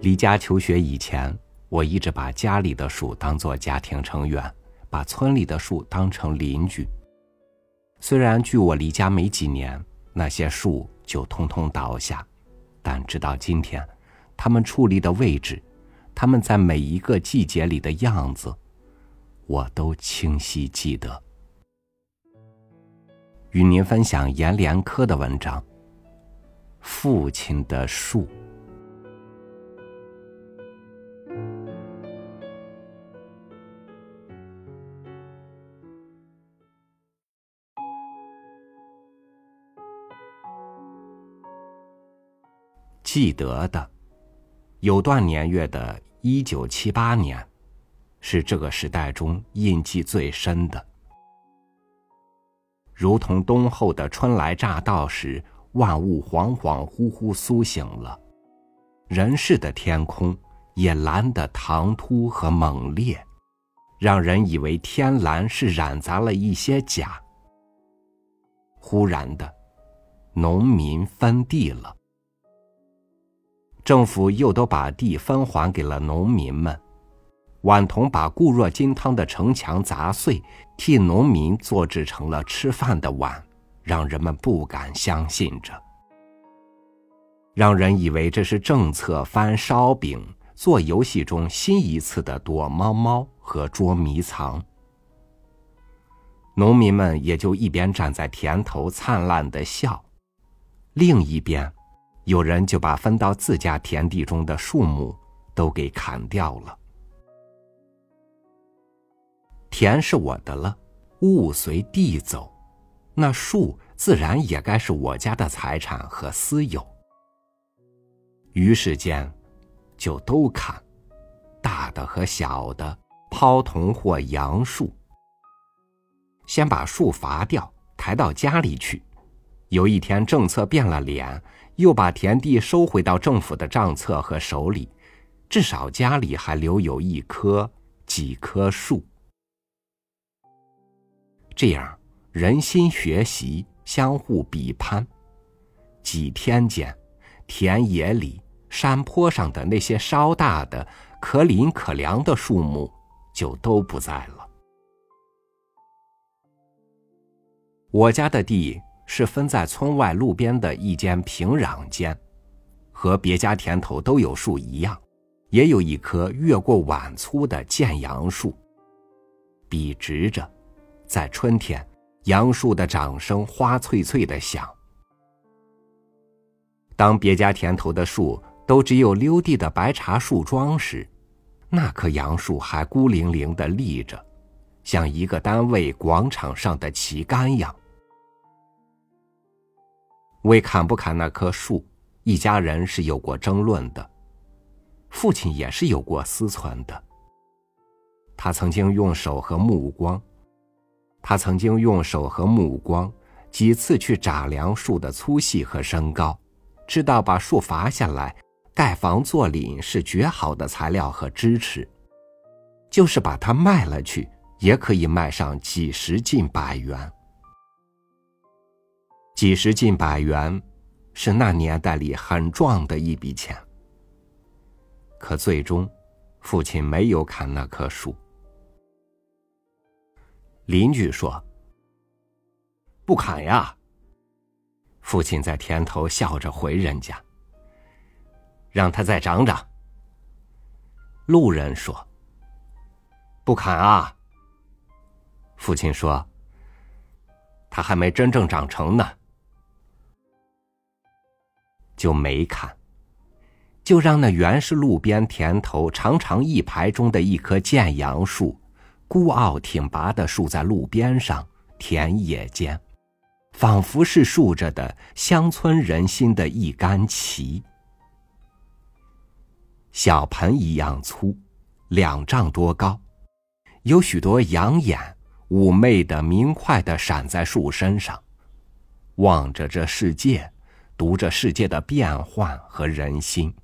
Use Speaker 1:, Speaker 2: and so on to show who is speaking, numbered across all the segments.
Speaker 1: 离家求学以前，我一直把家里的树当做家庭成员，把村里的树当成邻居。虽然距我离家没几年，那些树就通通倒下，但直到今天，他们矗立的位置，他们在每一个季节里的样子，我都清晰记得。与您分享阎连科的文章《父亲的树》。记得的，有段年月的一九七八年，是这个时代中印记最深的。如同冬后的春来乍到时，万物恍恍惚惚苏醒了，人世的天空也蓝得唐突和猛烈，让人以为天蓝是染杂了一些假。忽然的，农民分地了。政府又都把地分还给了农民们，顽童把固若金汤的城墙砸碎，替农民做制成了吃饭的碗，让人们不敢相信着，让人以为这是政策翻烧饼，做游戏中新一次的躲猫猫和捉迷藏。农民们也就一边站在田头灿烂的笑，另一边。有人就把分到自家田地中的树木都给砍掉了。田是我的了，物随地走，那树自然也该是我家的财产和私有。于是间，就都砍，大的和小的，抛桐或杨树。先把树伐掉，抬到家里去。有一天政策变了脸。又把田地收回到政府的账册和手里，至少家里还留有一棵、几棵树。这样人心学习，相互比攀。几天间，田野里、山坡上的那些稍大的、可林可凉的树木就都不在了。我家的地。是分在村外路边的一间平壤间，和别家田头都有树一样，也有一棵越过碗粗的见杨树。笔直着，在春天，杨树的掌声花脆脆的响。当别家田头的树都只有溜地的白茶树桩时，那棵杨树还孤零零的立着，像一个单位广场上的旗杆样。为砍不砍那棵树，一家人是有过争论的。父亲也是有过思忖的。他曾经用手和目光，他曾经用手和目光几次去打量树的粗细和身高，知道把树伐下来盖房做林是绝好的材料和支持，就是把它卖了去，也可以卖上几十近百元。几十近百元，是那年代里很壮的一笔钱。可最终，父亲没有砍那棵树。邻居说：“不砍呀。”父亲在田头笑着回人家：“让他再长长。”路人说：“不砍啊。”父亲说：“他还没真正长成呢。”就没砍，就让那原是路边田头长长一排中的一棵见杨树，孤傲挺拔的竖在路边上田野间，仿佛是竖着的乡村人心的一杆旗。小盆一样粗，两丈多高，有许多羊眼，妩媚的明快的闪在树身上，望着这世界。读着世界的变幻和人心，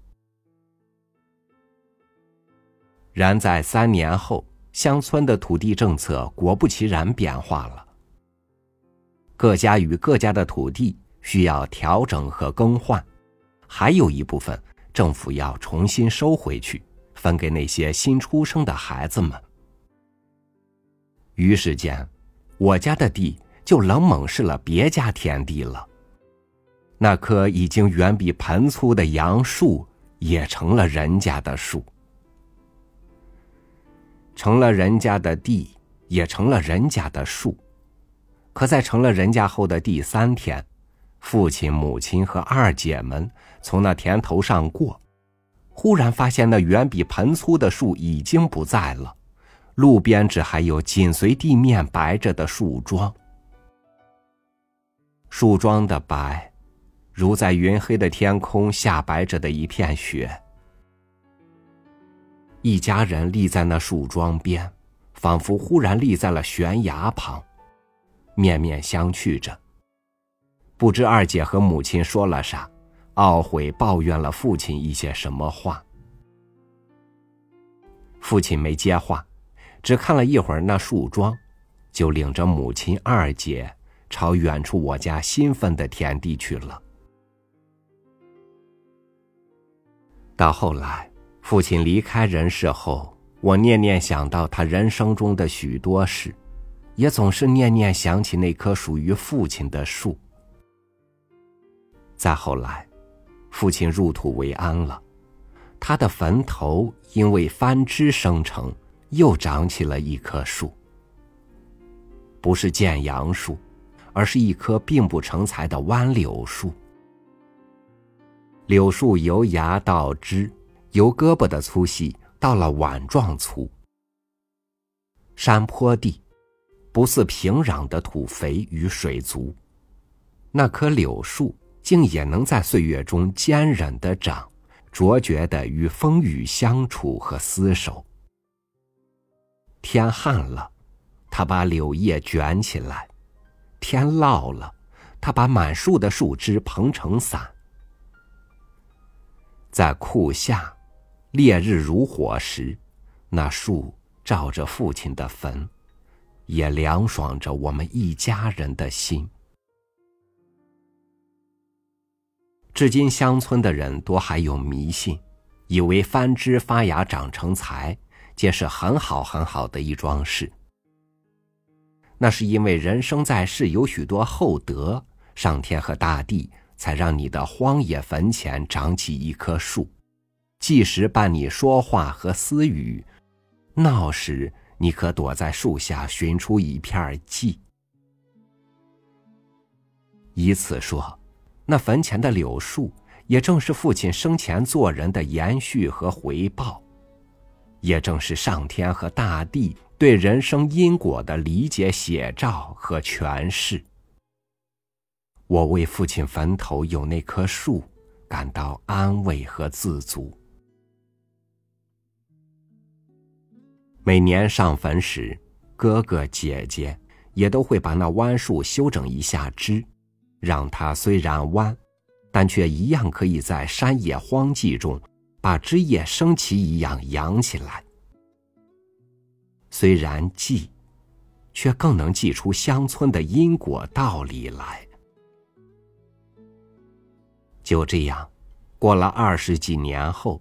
Speaker 1: 然在三年后，乡村的土地政策果不其然变化了。各家与各家的土地需要调整和更换，还有一部分政府要重新收回去，分给那些新出生的孩子们。于是间，我家的地就冷猛是了别家田地了。那棵已经远比盆粗的杨树，也成了人家的树，成了人家的地，也成了人家的树。可在成了人家后的第三天，父亲、母亲和二姐们从那田头上过，忽然发现那远比盆粗的树已经不在了，路边只还有紧随地面白着的树桩。树桩的白，如在云黑的天空下白着的一片雪。一家人立在那树桩边，仿佛忽然立在了悬崖旁。面面相觑着，不知二姐和母亲说了啥，懊悔抱怨了父亲一些什么话。父亲没接话，只看了一会儿那树桩，就领着母亲、二姐朝远处我家新分的田地去了。到后来，父亲离开人世后，我念念想到他人生中的许多事。也总是念念想起那棵属于父亲的树。再后来，父亲入土为安了，他的坟头因为翻枝生成，又长起了一棵树。不是建杨树，而是一棵并不成材的弯柳树。柳树由芽到枝，由胳膊的粗细到了碗状粗。山坡地。不似平壤的土肥与水足，那棵柳树竟也能在岁月中坚韧的长，卓绝的与风雨相处和厮守。天旱了，它把柳叶卷起来；天涝了，它把满树的树枝蓬成伞。在酷夏，烈日如火时，那树照着父亲的坟。也凉爽着我们一家人的心。至今乡村的人多还有迷信，以为翻枝发芽长成材，皆是很好很好的一桩事。那是因为人生在世有许多厚德，上天和大地才让你的荒野坟前长起一棵树，即时伴你说话和私语，闹时。你可躲在树下寻出一片寂。以此说，那坟前的柳树，也正是父亲生前做人的延续和回报，也正是上天和大地对人生因果的理解写照和诠释。我为父亲坟头有那棵树感到安慰和自足。每年上坟时，哥哥姐姐也都会把那弯树修整一下枝，让它虽然弯，但却一样可以在山野荒寂中把枝叶升起一样扬起来。虽然记，却更能记出乡村的因果道理来。就这样，过了二十几年后，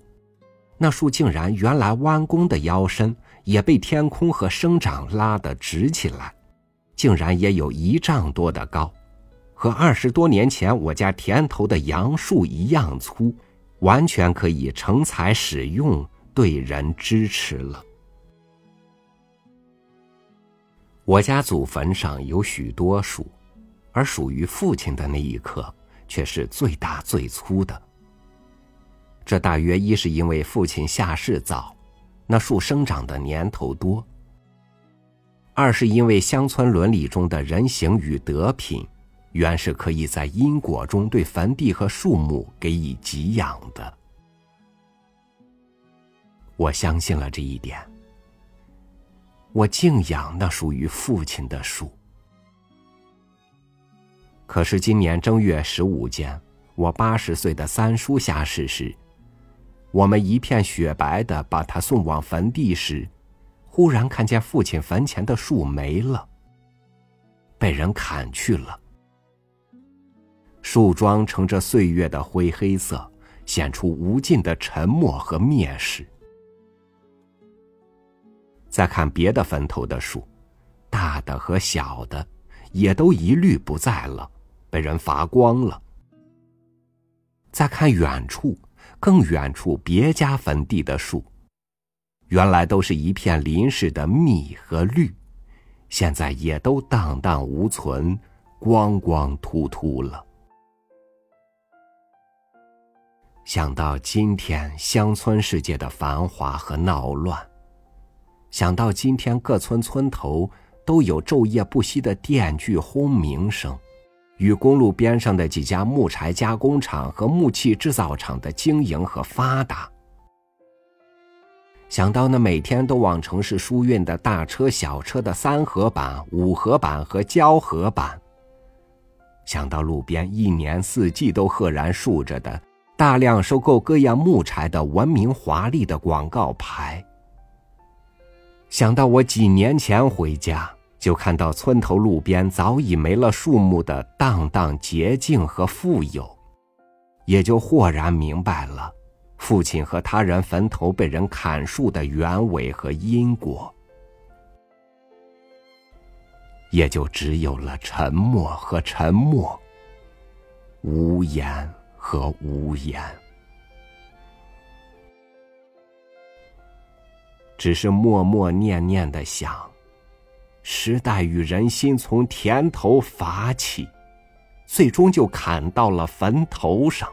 Speaker 1: 那树竟然原来弯弓的腰身。也被天空和生长拉得直起来，竟然也有一丈多的高，和二十多年前我家田头的杨树一样粗，完全可以成材使用，对人支持了。我家祖坟上有许多树，而属于父亲的那一棵却是最大最粗的。这大约一是因为父亲下世早。那树生长的年头多。二是因为乡村伦理中的人行与德品，原是可以在因果中对坟地和树木给予给养的。我相信了这一点。我敬仰那属于父亲的树。可是今年正月十五间，我八十岁的三叔下世时。我们一片雪白的把他送往坟地时，忽然看见父亲坟前的树没了，被人砍去了。树桩呈着岁月的灰黑色，显出无尽的沉默和蔑视。再看别的坟头的树，大的和小的，也都一律不在了，被人伐光了。再看远处，更远处别家坟地的树，原来都是一片林似的密和绿，现在也都荡荡无存，光光秃秃了。想到今天乡村世界的繁华和闹乱，想到今天各村村头都有昼夜不息的电锯轰鸣声。与公路边上的几家木柴加工厂和木器制造厂的经营和发达，想到那每天都往城市输运的大车小车的三合板、五合板和胶合板，想到路边一年四季都赫然竖着的大量收购各样木柴的文明华丽的广告牌，想到我几年前回家。就看到村头路边早已没了树木的荡荡洁净和富有，也就豁然明白了，父亲和他人坟头被人砍树的原委和因果，也就只有了沉默和沉默，无言和无言，只是默默念念的想。时代与人心从田头伐起，最终就砍到了坟头上。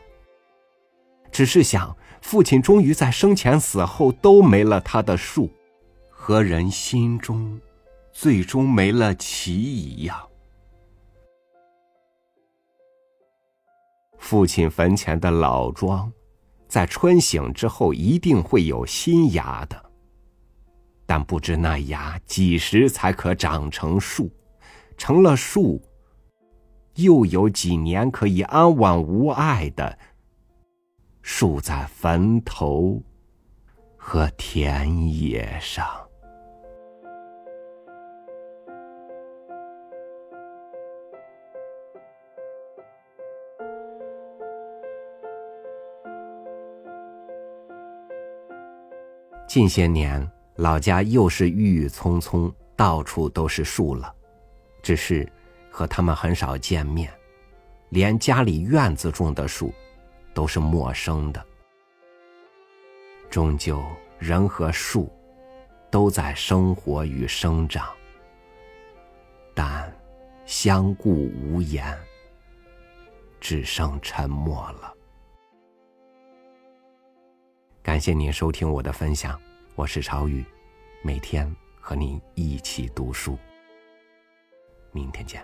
Speaker 1: 只是想，父亲终于在生前死后都没了他的树，和人心中最终没了其一样。父亲坟前的老庄，在春醒之后一定会有新芽的。但不知那芽几时才可长成树，成了树，又有几年可以安稳无碍的树在坟头和田野上。近些年。老家又是郁郁葱葱，到处都是树了，只是和他们很少见面，连家里院子种的树都是陌生的。终究，人和树都在生活与生长，但相顾无言，只剩沉默了。感谢您收听我的分享。我是朝雨，每天和您一起读书。明天见。